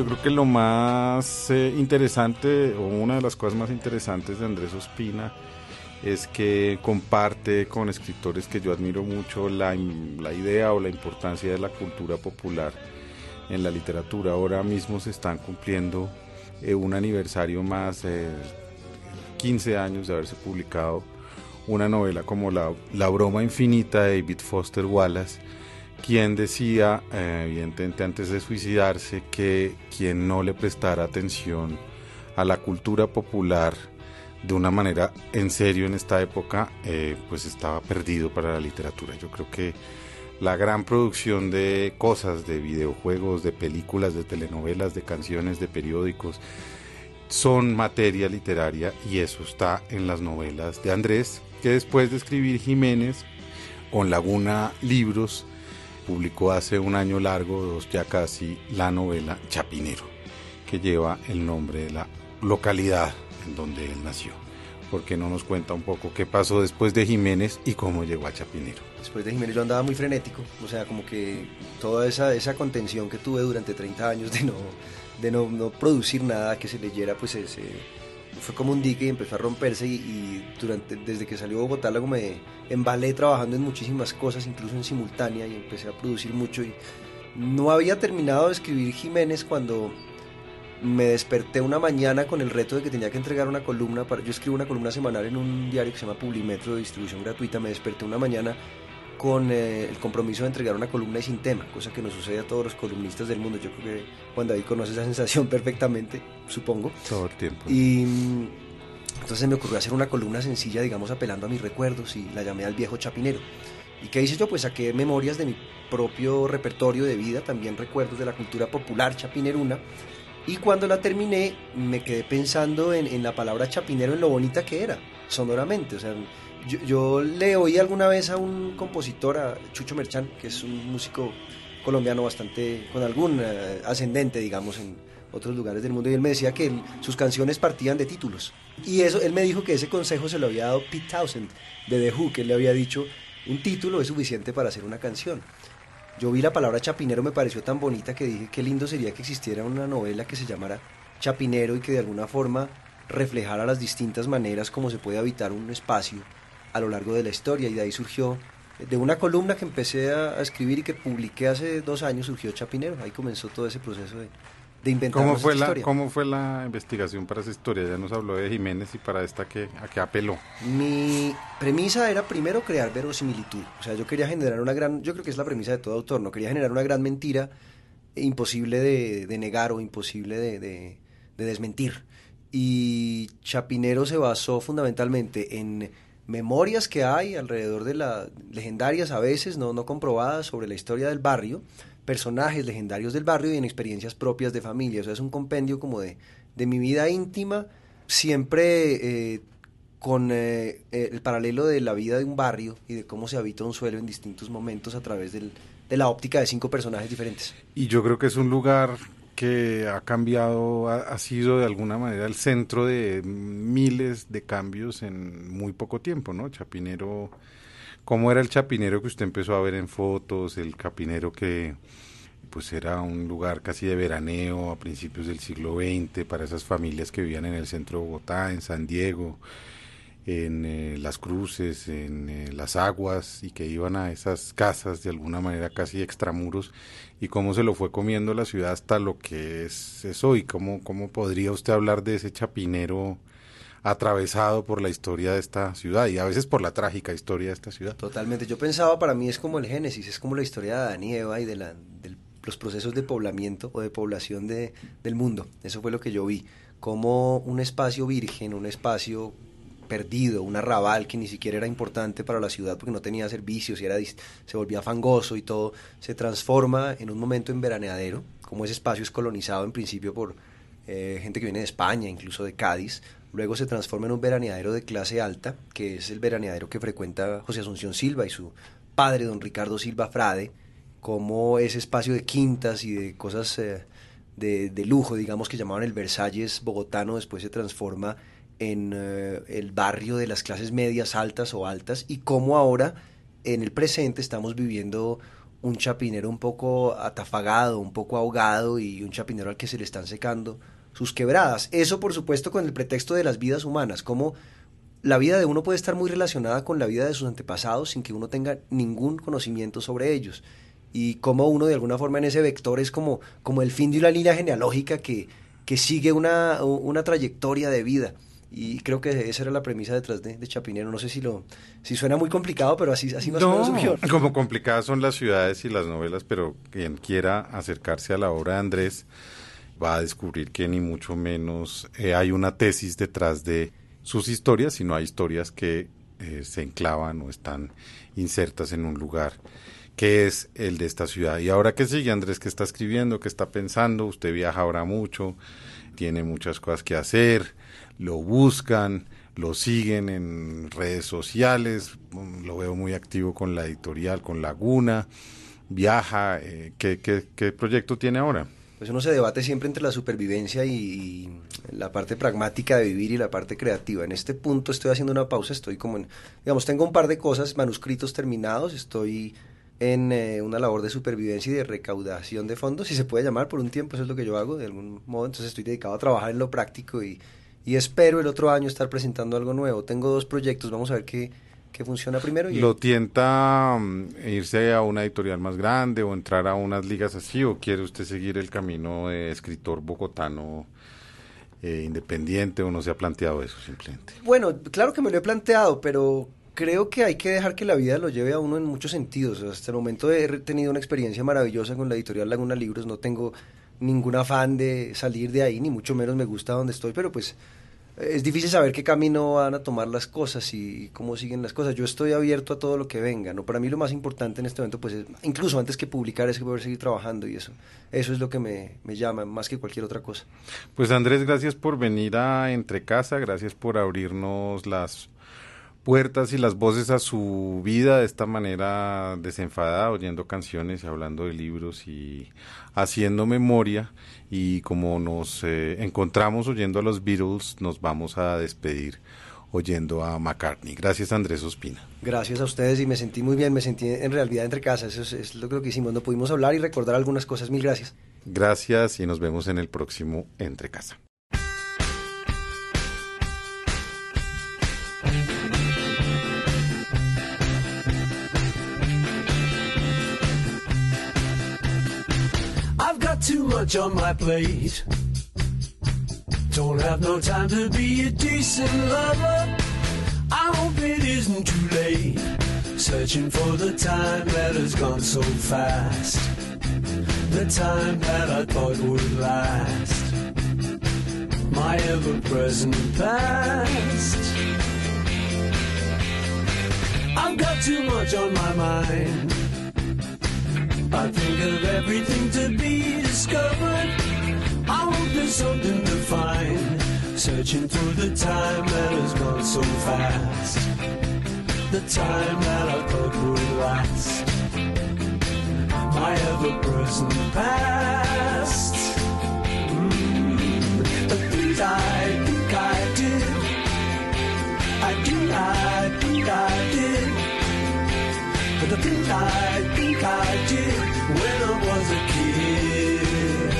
Yo creo que lo más eh, interesante, o una de las cosas más interesantes de Andrés Ospina, es que comparte con escritores que yo admiro mucho la, la idea o la importancia de la cultura popular en la literatura. Ahora mismo se están cumpliendo eh, un aniversario más, eh, 15 años de haberse publicado una novela como La, La broma infinita de David Foster Wallace, quien decía, eh, evidentemente antes de suicidarse, que quien no le prestara atención a la cultura popular de una manera en serio en esta época, eh, pues estaba perdido para la literatura. Yo creo que la gran producción de cosas, de videojuegos, de películas, de telenovelas, de canciones, de periódicos, son materia literaria y eso está en las novelas de Andrés, que después de escribir Jiménez, con Laguna Libros, publicó hace un año largo, dos ya casi, la novela Chapinero, que lleva el nombre de la localidad en donde él nació. Porque no nos cuenta un poco qué pasó después de Jiménez y cómo llegó a Chapinero. Después de Jiménez yo andaba muy frenético, o sea, como que toda esa, esa contención que tuve durante 30 años de no, de no, no producir nada que se leyera, pues se, se- fue como un dique y empezó a romperse y, durante, desde que salió Bogotá luego me embalé trabajando en muchísimas cosas, incluso en simultánea y empecé a producir mucho y no había terminado de escribir Jiménez cuando me desperté una mañana con el reto de que tenía que entregar una columna. Para, yo escribo una columna semanal en un diario que se llama Publimetro de distribución gratuita. Me desperté una mañana con eh, el compromiso de entregar una columna y sin tema, cosa que nos sucede a todos los columnistas del mundo. Yo creo que Juan David conoce esa sensación perfectamente, supongo. Todo el tiempo. Y entonces me ocurrió hacer una columna sencilla, digamos, apelando a mis recuerdos y la llamé al viejo chapinero. ¿Y qué hice yo? Pues saqué memorias de mi propio repertorio de vida, también recuerdos de la cultura popular chapineruna. Y cuando la terminé, me quedé pensando en, en la palabra chapinero, en lo bonita que era, sonoramente. O sea, yo, le oí alguna vez a un compositor, a Chucho Merchán, que es un músico colombiano bastante, con algún eh, ascendente, digamos, en otros lugares del mundo, y él me decía que sus canciones partían de títulos. Y eso, él me dijo que ese consejo se lo había dado Pete Townsend, de The Who, que él le había dicho, un título es suficiente para hacer una canción. Yo vi la palabra chapinero, me pareció tan bonita que dije, qué lindo sería que existiera una novela que se llamara Chapinero y que de alguna forma reflejara las distintas maneras como se puede habitar un espacio a lo largo de la historia. Y de ahí surgió, de una columna que empecé a, a escribir y que publiqué hace dos años, surgió Chapinero. Ahí comenzó todo ese proceso de, de inventar ¿Cómo fue, la, historia. ¿Cómo fue la investigación para esa historia? Ya nos habló de Jiménez y para esta que, a qué apeló. Mi premisa era primero crear verosimilitud. O sea, yo quería generar una gran, yo creo que es la premisa de todo autor, no quería generar una gran mentira imposible de, de negar o imposible de, de- de desmentir. Y Chapinero se basó fundamentalmente en memorias que hay alrededor de las legendarias a veces, no, no comprobadas, sobre la historia del barrio, personajes legendarios del barrio y en experiencias propias de familia. O sea, es un compendio como de, de mi vida íntima, siempre eh, con eh, eh, el paralelo de la vida de un barrio y de cómo se habita un suelo en distintos momentos a través del- de la óptica de cinco personajes diferentes. Y yo creo que es un lugar que ha cambiado, ha, sido de alguna manera el centro de miles de cambios en muy poco tiempo, ¿no? Chapinero ¿Cómo era el chapinero que usted empezó a ver en fotos? El chapinero que pues era un lugar casi de veraneo a principios del siglo XX para esas familias que vivían en el centro de Bogotá, en San Diego, en eh, Las Cruces, en eh, Las Aguas y que iban a esas casas de alguna manera casi extramuros y cómo se lo fue comiendo la ciudad hasta lo que es, es hoy. ¿Cómo, ¿Cómo podría usted hablar de ese chapinero atravesado por la historia de esta ciudad y a veces por la trágica historia de esta ciudad? Totalmente. Yo pensaba, para mí es como el Génesis, es como la historia de Adán y Eva y de la, los procesos de poblamiento o de población de, del mundo. Eso fue lo que yo vi. Como un espacio virgen, un espacio perdido, un arrabal que ni siquiera era importante para la ciudad porque no tenía servicios y era, se volvía fangoso y todo, se transforma en un momento en veraneadero, como ese espacio es colonizado en principio por eh, gente que viene de España, incluso de Cádiz, luego se transforma en un veraneadero de clase alta, que es el veraneadero que frecuenta José Asunción Silva y su padre, don Ricardo Silva Frade, como ese espacio de quintas y de cosas eh, de, de, lujo, digamos que llamaban el Versalles bogotano, después se transforma en eh, el barrio de las clases medias, altas o altas, y cómo ahora, en el presente, estamos viviendo un chapinero un poco atafagado, un poco ahogado y un chapinero al que se le están secando sus quebradas. Eso, por supuesto, con el pretexto de las vidas humanas, como la vida de uno puede estar muy relacionada con la vida de sus antepasados sin que uno tenga ningún conocimiento sobre ellos y cómo uno de alguna forma en ese vector es como, como el fin de una línea genealógica que, que sigue una, una trayectoria de vida. Y creo que esa era la premisa detrás de, de, Chapinero. No sé si lo si suena muy complicado, pero así, así más no, o menos surgió. Como complicadas son las ciudades y las novelas, pero quien quiera acercarse a la obra de Andrés va a descubrir que ni mucho menos eh, hay una tesis detrás de sus historias, sino hay historias que eh, se enclavan o están insertas en un lugar que es el de esta ciudad. Y ahora que sigue Andrés, que está escribiendo, que está pensando, usted viaja ahora mucho, tiene muchas cosas que hacer, lo buscan, lo siguen en redes sociales, lo veo muy activo con la editorial, con Laguna, viaja, eh, ¿qué, qué, qué proyecto tiene ahora? Pues uno se debate siempre entre la supervivencia y, y, la parte pragmática de vivir y la parte creativa. En este punto estoy haciendo una pausa, estoy como en, digamos, tengo un par de cosas, manuscritos terminados, estoy en eh, una labor de supervivencia y de recaudación de fondos, si se puede llamar por un tiempo, eso es lo que yo hago de algún modo, entonces estoy dedicado a trabajar en lo práctico y, y espero el otro año estar presentando algo nuevo. Tengo dos proyectos, vamos a ver qué, qué funciona primero. Y ¿Lo tienta um, irse a una editorial más grande o entrar a unas ligas así o quiere usted seguir el camino de escritor bogotano? Eh, independiente o no se ha planteado eso simplemente? Bueno, claro que me lo he planteado, pero creo que hay que dejar que la vida lo lleve a uno en muchos sentidos. Hasta el momento he tenido una experiencia maravillosa con la editorial Laguna Libros, no tengo ningún afán de salir de ahí, ni mucho menos me gusta donde estoy, pero pues es difícil saber qué camino van a tomar las cosas y cómo siguen las cosas. Yo estoy abierto a todo lo que venga, ¿no? Para mí lo más importante en este momento, pues, es, incluso antes que publicar, es que poder seguir trabajando y eso. Eso es lo que me, me llama, más que cualquier otra cosa. Pues Andrés, gracias por venir a Entre Casa, gracias por abrirnos las puertas y las voces a su vida de esta manera desenfadada, oyendo canciones y hablando de libros y haciendo memoria. Y como nos eh, encontramos oyendo a los Beatles, nos vamos a despedir oyendo a McCartney. Gracias Andrés Ospina. Gracias a ustedes y me sentí muy bien, me sentí en realidad entre casas, eso es, es lo que hicimos, no pudimos hablar y recordar algunas cosas, mil gracias. Gracias y nos vemos en el próximo Entre Casa. Too much on my plate. Don't have no time to be a decent lover. I hope it isn't too late. Searching for the time that has gone so fast. The time that I thought would last. My ever present past. I've got too much on my mind. I think of everything to be discovered. I hope there's something to find. Searching through the time that has gone so fast. The time that I thought would last. My ever present past. Mm, at least I think I did. I do, I think I did. But the things I think I did when I was a kid.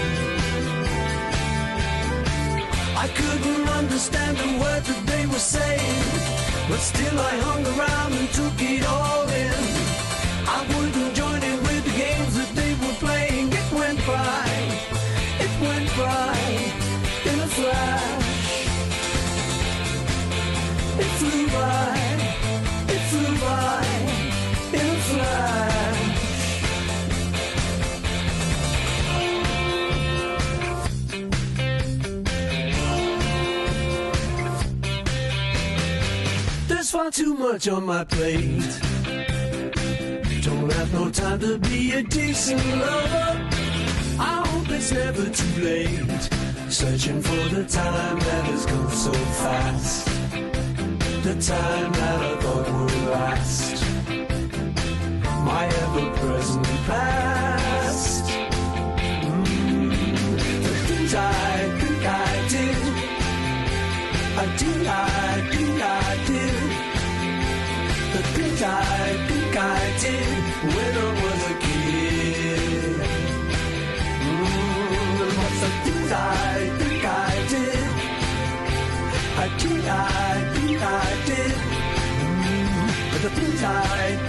I couldn't understand the words that they were saying, but still I hung around and took it all There's far too much on my plate. Don't have no time to be a decent lover. I hope it's never too late. Searching for the time that has gone so fast. The time that I thought would last. My ever present past. Think